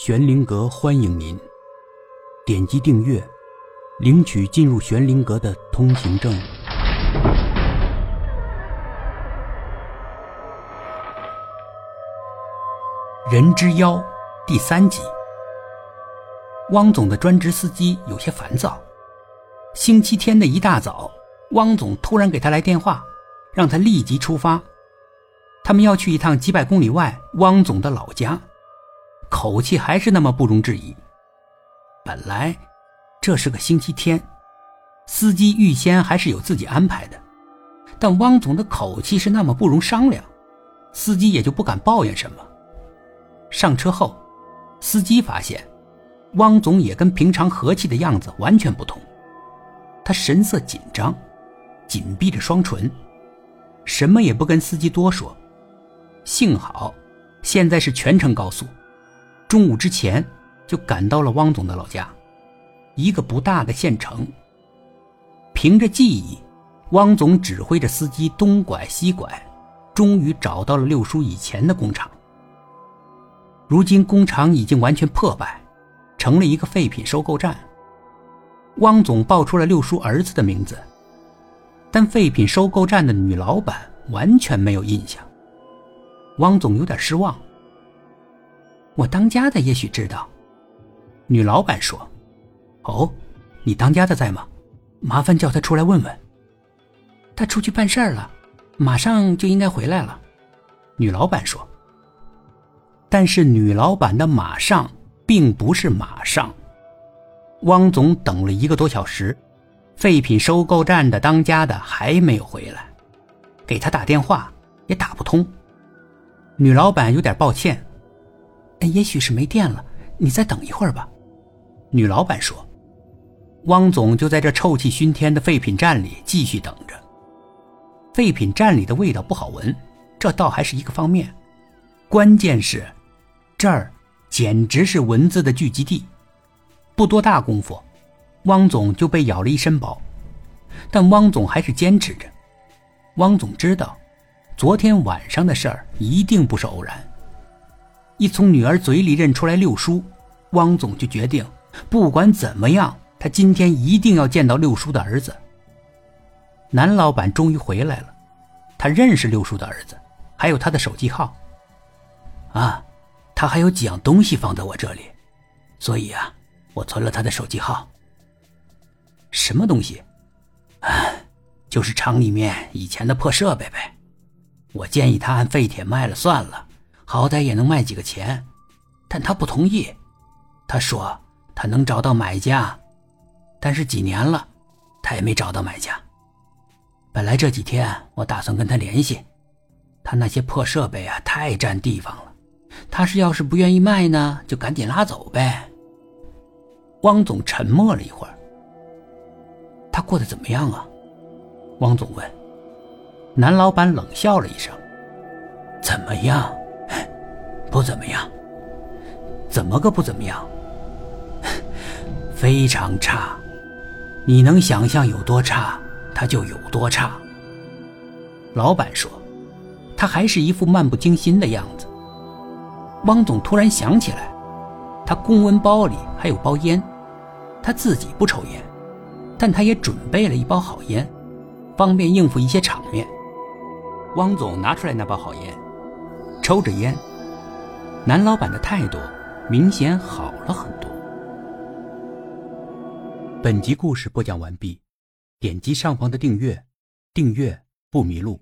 玄灵阁欢迎您，点击订阅，领取进入玄灵阁的通行证。人之妖第三集。汪总的专职司机有些烦躁。星期天的一大早，汪总突然给他来电话，让他立即出发。他们要去一趟几百公里外汪总的老家。口气还是那么不容置疑。本来这是个星期天，司机预先还是有自己安排的，但汪总的口气是那么不容商量，司机也就不敢抱怨什么。上车后，司机发现汪总也跟平常和气的样子完全不同，他神色紧张，紧闭着双唇，什么也不跟司机多说。幸好现在是全程高速。中午之前就赶到了汪总的老家，一个不大的县城。凭着记忆，汪总指挥着司机东拐西拐，终于找到了六叔以前的工厂。如今工厂已经完全破败，成了一个废品收购站。汪总报出了六叔儿子的名字，但废品收购站的女老板完全没有印象。汪总有点失望。我当家的也许知道，女老板说：“哦，你当家的在吗？麻烦叫他出来问问。”他出去办事儿了，马上就应该回来了。女老板说。但是女老板的“马上”并不是马上。汪总等了一个多小时，废品收购站的当家的还没有回来，给他打电话也打不通。女老板有点抱歉。也许是没电了，你再等一会儿吧。”女老板说。汪总就在这臭气熏天的废品站里继续等着。废品站里的味道不好闻，这倒还是一个方面，关键是这儿简直是蚊子的聚集地。不多大功夫，汪总就被咬了一身包，但汪总还是坚持着。汪总知道，昨天晚上的事儿一定不是偶然。一从女儿嘴里认出来六叔，汪总就决定，不管怎么样，他今天一定要见到六叔的儿子。男老板终于回来了，他认识六叔的儿子，还有他的手机号。啊，他还有几样东西放在我这里，所以啊，我存了他的手机号。什么东西？啊，就是厂里面以前的破设备呗。我建议他按废铁卖了算了。好歹也能卖几个钱，但他不同意。他说他能找到买家，但是几年了，他也没找到买家。本来这几天我打算跟他联系，他那些破设备啊太占地方了。他是要是不愿意卖呢，就赶紧拉走呗。汪总沉默了一会儿。他过得怎么样啊？汪总问。男老板冷笑了一声：“怎么样？”不怎么样，怎么个不怎么样？非常差，你能想象有多差，他就有多差。老板说，他还是一副漫不经心的样子。汪总突然想起来，他公文包里还有包烟，他自己不抽烟，但他也准备了一包好烟，方便应付一些场面。汪总拿出来那包好烟，抽着烟。男老板的态度明显好了很多。本集故事播讲完毕，点击上方的订阅，订阅不迷路。